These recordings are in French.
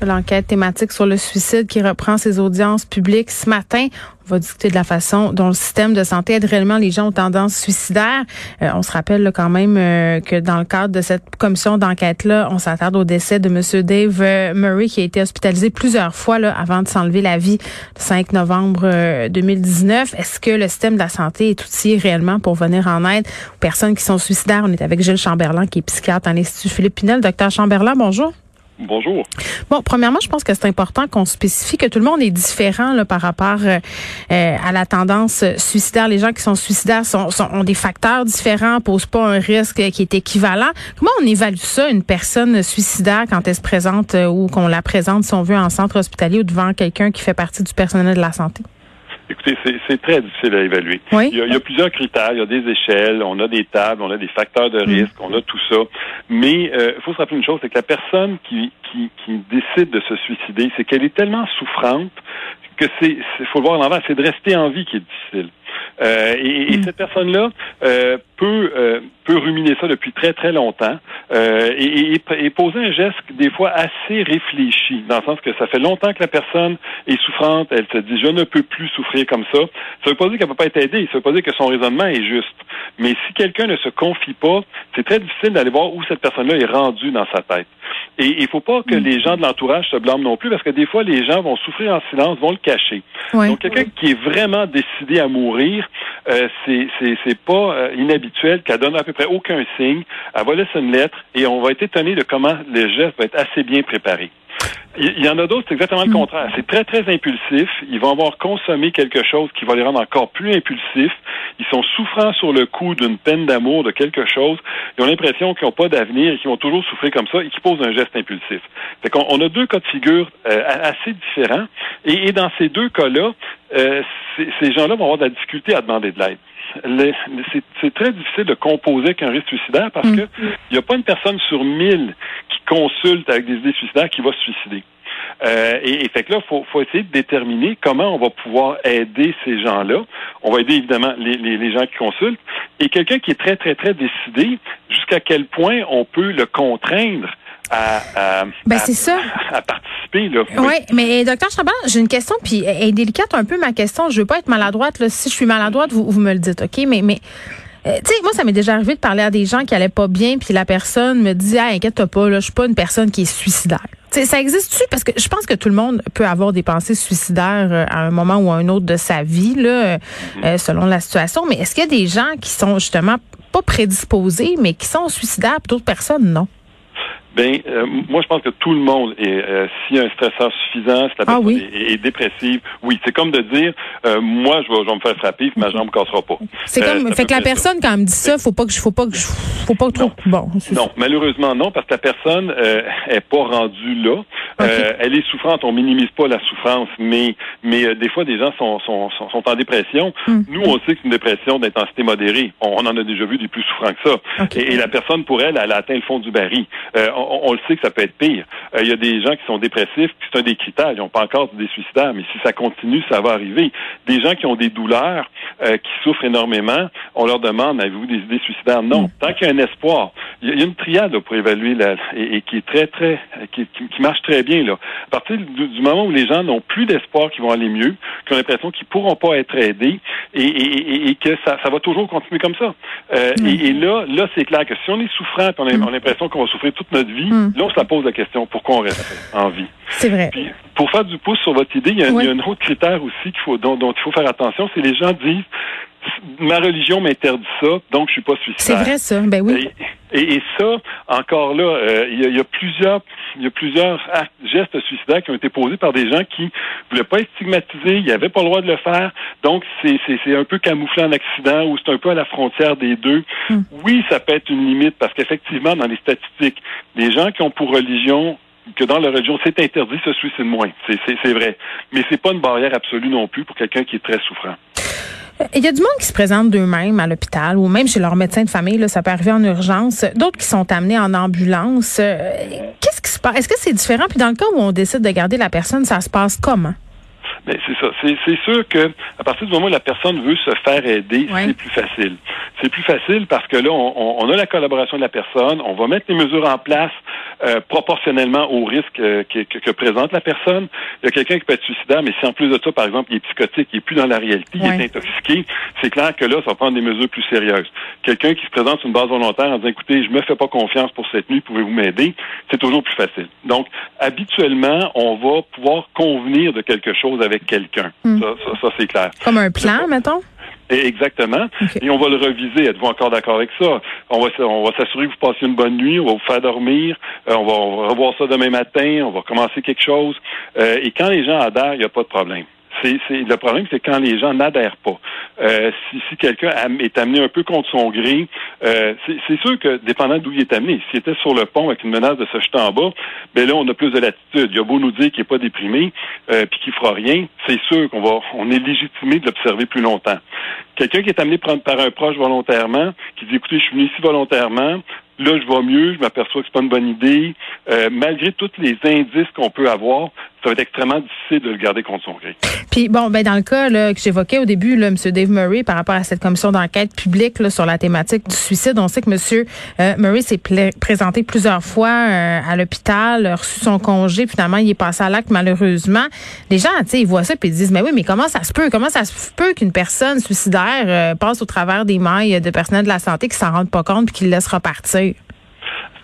L'enquête thématique sur le suicide qui reprend ses audiences publiques ce matin. On va discuter de la façon dont le système de santé aide réellement les gens aux tendances suicidaires. Euh, on se rappelle là, quand même euh, que dans le cadre de cette commission d'enquête-là, on s'attarde au décès de M. Dave euh, Murray qui a été hospitalisé plusieurs fois là, avant de s'enlever la vie le 5 novembre 2019. Est-ce que le système de la santé est outillé réellement pour venir en aide aux personnes qui sont suicidaires? On est avec Gilles Chamberlain qui est psychiatre à l'Institut Philippe Pinel. Docteur Chamberlain, bonjour. Bonjour. Bon, premièrement, je pense que c'est important qu'on spécifie que tout le monde est différent là, par rapport euh, euh, à la tendance suicidaire. Les gens qui sont suicidaires sont, ont des facteurs différents, posent pas un risque qui est équivalent. Comment on évalue ça, une personne suicidaire, quand elle se présente euh, ou qu'on la présente, si on veut, en centre hospitalier ou devant quelqu'un qui fait partie du personnel de la santé? Écoutez, c'est très difficile à évaluer. Oui. Il, y a, il, y a, plusieurs critères, il y a des échelles, on a des tables, on a des facteurs de risque, on a tout ça. Mais il euh, faut se rappeler une chose, c'est que la personne qui, qui, qui décide de se suicider, c'est qu'elle est tellement souffrante que c'est, faut le voir en l'envers, c'est de rester en vie qui est difficile. Euh, et, et, cette personne-là euh, peut euh, peut ruminer ça depuis très très longtemps euh, et, et, poser un geste des fois assez réfléchi, dans le sens que ça fait longtemps que la personne est souffrante, elle se dit je ne peux plus souffrir comme ça. Ça veut pas dire qu'elle peut pas être aidée, ça veut pas dire que son raisonnement est juste. Mais si quelqu'un ne se confie pas, c'est très difficile d'aller voir où cette personne-là est rendue dans sa tête. Et il faut pas que Mm. les gens de l'entourage se blâment non plus, parce que des fois, les gens vont souffrir en silence, vont le cacher. Oui. Donc, quelqu'un qui est vraiment décidé à mourir, euh, c'est c'est pas euh, inhabituel qu'elle donne à peu près aucun signe. Elle va laisser une lettre et on va être étonné de comment le geste va être assez bien préparé. Il y en a d'autres, c'est exactement le contraire. C'est très, très impulsif. Ils vont avoir consommé quelque chose qui va les rendre encore plus impulsifs. Ils sont souffrants sur le coup d'une peine d'amour, de quelque chose. Ils ont l'impression qu'ils n'ont pas d'avenir et qu'ils vont toujours souffrir comme ça et qu'ils posent un geste impulsif. Fait qu'on on a deux cas de figure euh, assez différents. Et, et, dans ces deux cas-là, euh, ces gens-là vont avoir de la difficulté à demander de l'aide c'est très difficile de composer avec un risque suicidaire parce que il n'y a pas une personne sur mille qui consulte avec des idées suicidaires qui va se suicider. Euh, et, et, fait que là, faut, faut essayer de déterminer comment on va pouvoir aider ces gens-là. On va aider évidemment les, les, les gens qui consultent et quelqu'un qui est très très très décidé. Jusqu'à quel point on peut le contraindre à, à, ben, à, c'est ça. à participer. Là. Oui, ouais, mais docteur Chaban, j'ai une question, puis elle est délicate un peu ma question. Je veux pas être maladroite. Là. Si je suis maladroite, vous, vous me le dites, OK? Mais, mais euh, tu sais, moi, ça m'est déjà arrivé de parler à des gens qui allaient pas bien, puis la personne me dit, ah, inquiète-toi pas, là, je suis pas une personne qui est suicidaire. T'sais, ça existe-tu? Parce que je pense que tout le monde peut avoir des pensées suicidaires euh, à un moment ou à un autre de sa vie, là, euh, selon la situation. Mais est-ce qu'il y a des gens qui sont justement pas prédisposés, mais qui sont suicidaires, puis d'autres personnes, non? Ben, euh, moi, je pense que tout le monde, est, euh, s'il y a un stresseur suffisant, si la personne ah oui? est, est, dépressive, oui, c'est comme de dire, euh, moi, je vais, je vais me faire frapper, puis ma jambe ne cassera pas. C'est comme, fait que la personne, ça. quand elle me dit ça, faut pas que je, faut pas que je, faut pas trop, non. bon. Non, malheureusement, non, parce que la personne euh, est pas rendue là. Okay. Euh, elle est souffrante, on minimise pas la souffrance, mais, mais euh, des fois, des gens sont, sont, sont, sont en dépression. Mm. Nous, on sait que c'est une dépression d'intensité modérée. On, on, en a déjà vu des plus souffrants que ça. Okay. Et, et, la personne, pour elle, elle a atteint le fond du baril. Euh, on, on, le sait que ça peut être pire. Il y a des gens qui sont dépressifs, c'est un des critères. Ils n'ont pas encore des suicidaires, mais si ça continue, ça va arriver. Des gens qui ont des douleurs, euh, qui souffrent énormément, on leur demande, avez-vous des idées suicidaires? Non. Mm. Tant qu'il y a un espoir, il y a une triade là, pour évaluer la, et, et, qui est très, très, qui, qui, marche très bien. Là. À partir du, du moment où les gens n'ont plus d'espoir qu'ils vont aller mieux, qui ont l'impression qu'ils pourront pas être aidés et, et, et que ça, ça, va toujours continuer comme ça. Euh, mm. et, là, là, c'est clair que si on est souffrant, on a, on a l'impression qu'on va souffrir toute notre vie, là, on se la pose la question pourquoi on reste en vie? C'est vrai. Puis, pour faire du pouce sur votre idée, il y a, oui. il y a un autre critère aussi qu'il faut, dont, dont il faut faire attention, c'est les gens disent ma religion m'interdit ça, donc je suis pas suicidaire. C'est vrai ça, ben oui. Et, et, et ça, encore là, euh, il, y a, il, y a, plusieurs, il y a plusieurs actes, gestes suicidaires qui ont été posés par des gens qui voulaient pas être stigmatisés, ils n'avaient pas le droit de le faire, donc c'est un peu camouflé en accident ou c'est un peu à la frontière des deux. Mm. Oui, ça peut être une limite parce qu'effectivement, dans les statistiques, les gens qui ont pour religion que dans leur religion, c'est interdit, se suicide moins. C'est vrai. Mais c'est pas une barrière absolue non plus pour quelqu'un qui est très souffrant. Il y a du monde qui se présente d'eux-mêmes à l'hôpital ou même chez leur médecin de famille, là, ça peut arriver en urgence. D'autres qui sont amenés en ambulance. Qu'est-ce qui se passe? Est-ce que c'est différent? Puis dans le cas où on décide de garder la personne, ça se passe comment? Mais c'est ça. C'est sûr que à partir du moment où la personne veut se faire aider, c'est plus facile. C'est plus facile parce que là, on, a la collaboration de la personne, on va mettre les mesures en place euh, proportionnellement au risque euh, que, que, présente la personne. Il y a quelqu'un qui peut être suicidaire, mais si en plus de ça, par exemple, il est psychotique, il est plus dans la réalité, il est intoxiqué, c'est clair que là, ça va prendre des mesures plus sérieuses. Quelqu'un qui se présente sur une base volontaire en disant, écoutez, je me fais pas confiance pour cette nuit, pouvez-vous m'aider? C'est toujours plus facile. Donc, habituellement, on va pouvoir convenir de quelque chose avec quelqu'un. Hmm. Ça, ça, c'est clair. Comme un plan, mettons? Exactement. Et on va le reviser. Êtes-vous encore d'accord avec ça? On va, on va s'assurer que vous passez une bonne nuit. On va vous faire dormir. Euh, on, va, revoir ça demain matin. On va commencer quelque chose. Euh, et quand les gens adhèrent, il n'y a pas de problème. C'est, le problème, c'est quand les gens n'adhèrent pas. Euh, si, si quelqu'un est amené un peu contre son gré, euh, c'est, sûr que dépendant d'où il est amené, s'il était sur le pont avec une menace de se jeter en bas, ben là, on a plus de latitude. Il a beau nous dire qu'il n'est pas déprimé, euh, puis qu'il fera rien, c'est sûr qu'on va, on est légitimé de l'observer plus longtemps. Quelqu'un qui est amené par un proche volontairement, qui dit écoutez, je suis venu ici volontairement, Là, je vais mieux, je m'aperçois que c'est pas une bonne idée. Euh, malgré tous les indices qu'on peut avoir, ça va être extrêmement difficile de le garder contre son gré. Puis bon, ben dans le cas là, que j'évoquais au début, là, M. Dave Murray, par rapport à cette commission d'enquête publique là, sur la thématique du suicide, on sait que M. Euh, Murray s'est présenté plusieurs fois euh, à l'hôpital, a reçu son congé, finalement il est passé à l'acte malheureusement. Les gens, tu sais, ils voient ça puis ils disent, mais oui, mais comment ça se peut, comment ça se peut qu'une personne suicidaire passe au travers des mailles de personnel de la santé qui s'en rendent pas compte puis qui le laisse repartir?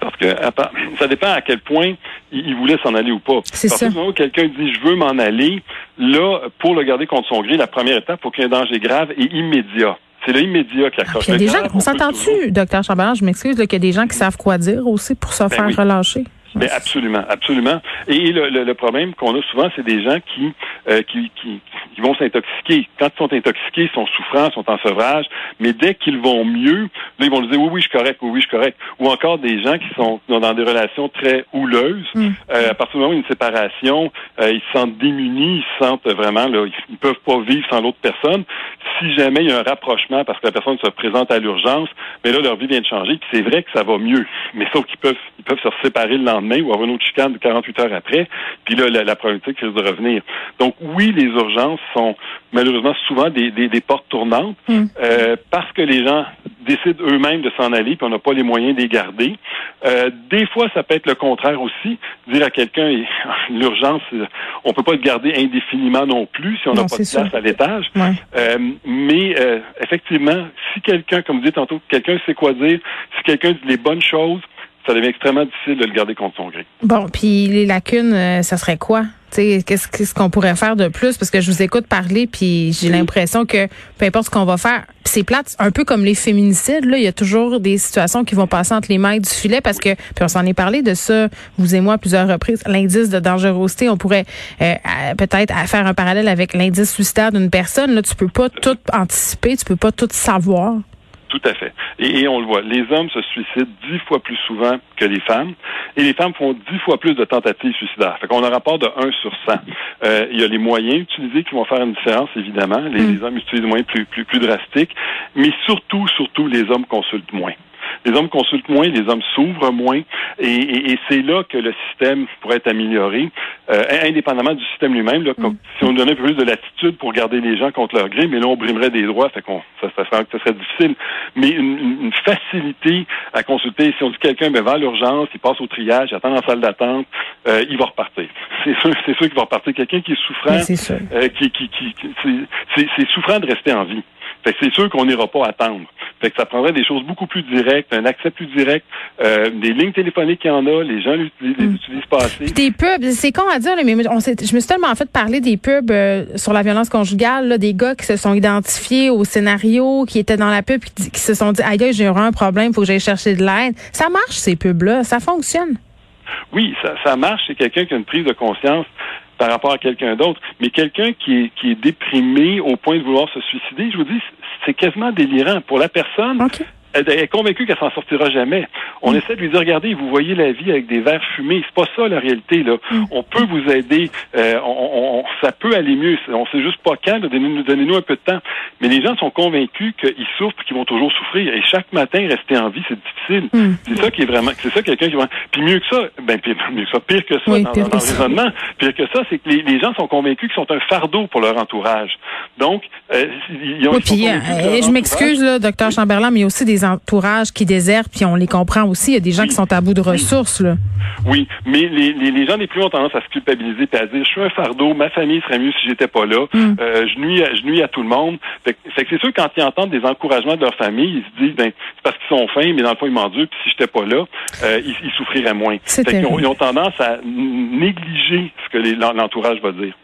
Parce que ça dépend à quel point il, voulait s'en aller ou pas. C'est ça. où quelqu'un dit je veux m'en aller, là, pour le garder contre son gré, la première étape, pour qu'il y ait un danger grave et immédiat. C'est l'immédiat qui accroche. Il y a des gens, on s'entend-tu, docteur Chambard, je m'excuse, qu'il y a des gens qui savent quoi dire aussi pour se ben faire relâcher. Ben absolument, absolument. Et le, le, problème qu'on a souvent, c'est des gens qui, euh, qui, qui, qui, vont s'intoxiquer. Quand ils sont intoxiqués, ils sont souffrants, ils sont en sevrage, mais dès qu'ils vont mieux, là, ils vont dire oui, oui, je suis correct, oui, oui, je suis correct. Ou encore des gens qui sont dans des relations très houleuses. Mm. Euh, à partir du moment où il y a une séparation, euh, ils se sentent démunis, ils se sentent vraiment, là, ils peuvent pas vivre sans l'autre personne. Si jamais il y a un rapprochement parce que la personne se présente à l'urgence, mais là, leur vie vient de changer, puis c'est vrai que ça va mieux. Mais sauf qu'ils peuvent, ils peuvent se séparer le lendemain ou avoir une autre chicane de 48 heures après, puis là, la, probabilité risque de revenir. Donc oui, les urgences sont malheureusement souvent des, portes tournantes hmm. euh, parce que les gens décident eux-mêmes de s'en aller, puis on n'a pas les moyens de les garder. Euh, des fois, ça peut être le contraire aussi. Dire à quelqu'un, l'urgence, on peut pas le garder indéfiniment non plus si on n'a pas de place à l'étage. Euh, mais effectivement, si quelqu'un, comme vous dites tantôt, quelqu'un sait quoi dire, si quelqu'un dit les bonnes choses, ça devient extrêmement difficile de le garder contre son gré. Bon, puis les lacunes, euh, ça serait quoi? Qu'est-ce qu'on pourrait faire de plus? Parce que je vous écoute parler, puis j'ai l'impression que peu importe ce qu'on va faire, c'est plate, un peu comme les féminicides, là, il y a toujours des situations qui vont passer entre les mailles du filet parce que, puis on s'en est parlé de ça, vous et moi, à plusieurs reprises, l'indice de dangerosité, on pourrait euh, peut-être faire un parallèle avec l'indice suicidaire d'une personne. Là, tu peux pas tout anticiper, tu peux pas tout savoir. Tout à fait. Et, on le voit, les hommes se suicident dix fois plus souvent que les femmes, et les femmes font dix fois plus de tentatives suicidaires. Fait qu'on a un rapport de 1 sur 100. Euh, il y a les moyens utilisés qui vont faire une différence, évidemment. Les, mm. les hommes utilisent des moyens plus, plus, plus drastiques, mais surtout, surtout, les hommes consultent moins les hommes consultent moins, les hommes s'ouvrent moins, et, c'est là que le système pourrait être amélioré, euh, indépendamment du système lui-même. Mm. Si on donnait un peu plus de latitude pour garder les gens contre leur gré, mais là on brimerait des droits, fait qu'on ça, ça, serait, difficile. Mais une, facilité à consulter. Si on dit quelqu'un ben, va à l'urgence, il passe au triage, il attend dans la salle d'attente, euh, il va repartir. C'est sûr, c'est sûr qu'il va repartir. Quelqu'un qui est souffrant, euh, qui, qui, qui, c'est souffrant de rester en vie. Fait c'est sûr qu'on n'ira pas attendre. Fait que ça prendrait des choses beaucoup plus directes, un accès plus direct, euh, des lignes téléphoniques qu'il y en a, les gens les, mm. utilisent pas assez. Des pubs, c'est con à dire, mais on je me suis tellement fait parler des pubs euh, sur la violence conjugale, là, des gars qui se sont identifiés au scénario, qui étaient dans la pub, qui, qui se sont dit, aïe, j'ai un problème, faut que j'aille chercher de l'aide. Ça marche ces pubs-là, ça fonctionne. Oui, ça, ça marche. C'est quelqu'un qui a une prise de conscience par rapport à quelqu'un d'autre. Mais quelqu'un qui est, qui est déprimé au point de vouloir se suicider, je vous dis, c'est quasiment délirant. Pour la personne, elle est convaincue qu'elle s'en sortira jamais. On mm. essaie de lui dire, regardez, vous voyez la vie avec des verres fumés. C'est pas ça la réalité. Là. Mm. On peut vous aider. Euh, on, ça peut aller mieux. On sait juste pas quand. Donnez-nous donnez un peu de temps. Mais les gens sont convaincus qu'ils souffrent et qu'ils vont toujours souffrir. Et chaque matin, rester en vie, c'est difficile. Mm. C'est ça qui est vraiment. C'est ça quelqu'un qui va. Puis mieux que ça, ben pire, mieux que ça, pire que ça dans, le raisonnement. Pire que ça, c'est que les, gens sont convaincus qu'ils sont un fardeau pour leur entourage. Donc, euh, ils ont. puis, euh, je m'excuse, docteur Chamberlain, mais il y a aussi des entourages qui désertent, puis on les comprend aussi. Il y a des gens qui sont à bout de ressources. Là. Oui, mais les, les, les gens les plus ont tendance à se culpabiliser et à dire je suis un fardeau, ma famille serait mieux si j'étais pas là, mm. euh, je nuis je nuis à tout le monde. Fait, que c'est sûr quand ils entendent des encouragements de leur famille, ils se disent ben c'est parce qu'ils sont fins, mais dans le fond ils m'endurent, puis si j'étais pas là, euh, ils, ils, souffriraient moins. Fait qu'ils ont, ils ont tendance à négliger ce que l'entourage va dire.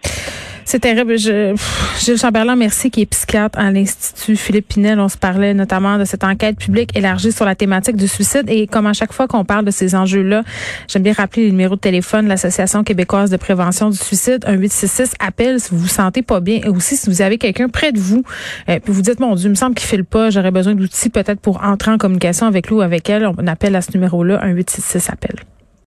C'est terrible. Je, Gilles Chamberlain, merci, qui est psychiatre à l'Institut Philippe Pinel. On se parlait notamment de cette enquête publique élargie sur la thématique du suicide. Et comme à chaque fois qu'on parle de ces enjeux-là, j'aime bien rappeler le numéro de téléphone de l'Association québécoise de prévention du suicide, un 866 appel si vous vous sentez pas bien. Et aussi, si vous avez quelqu'un près de vous, euh, puis vous dites, mon Dieu, il me semble qu'il file pas, j'aurais besoin d'outils peut-être pour entrer en communication avec lui ou avec elle. On appelle à ce numéro-là, un 866 appel.